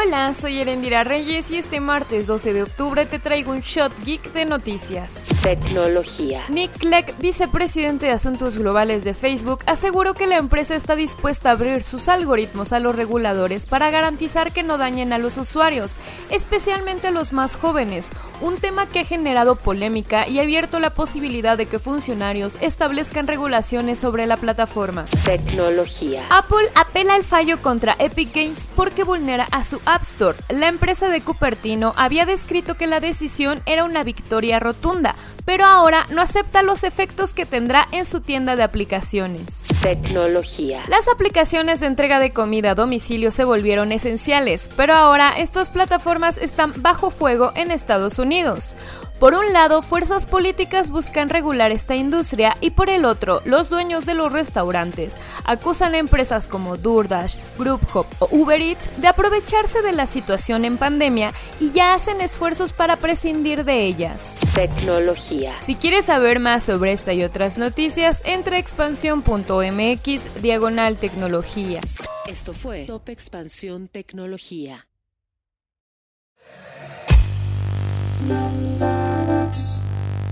Hola, soy Erendira Reyes y este martes 12 de octubre te traigo un shot geek de noticias. Tecnología. Nick Clegg, vicepresidente de Asuntos Globales de Facebook, aseguró que la empresa está dispuesta a abrir sus algoritmos a los reguladores para garantizar que no dañen a los usuarios, especialmente a los más jóvenes, un tema que ha generado polémica y ha abierto la posibilidad de que funcionarios establezcan regulaciones sobre la plataforma. Tecnología. Apple apela al fallo contra Epic Games porque vulnera a su App Store, la empresa de Cupertino había descrito que la decisión era una victoria rotunda, pero ahora no acepta los efectos que tendrá en su tienda de aplicaciones. Tecnología. Las aplicaciones de entrega de comida a domicilio se volvieron esenciales, pero ahora estas plataformas están bajo fuego en Estados Unidos. Por un lado, fuerzas políticas buscan regular esta industria y por el otro, los dueños de los restaurantes acusan a empresas como DoorDash, Grubhub o Uber Eats de aprovecharse de la situación en pandemia y ya hacen esfuerzos para prescindir de ellas. Tecnología. Si quieres saber más sobre esta y otras noticias, entra a expansión.mx diagonal tecnología. Esto fue Top Expansión Tecnología.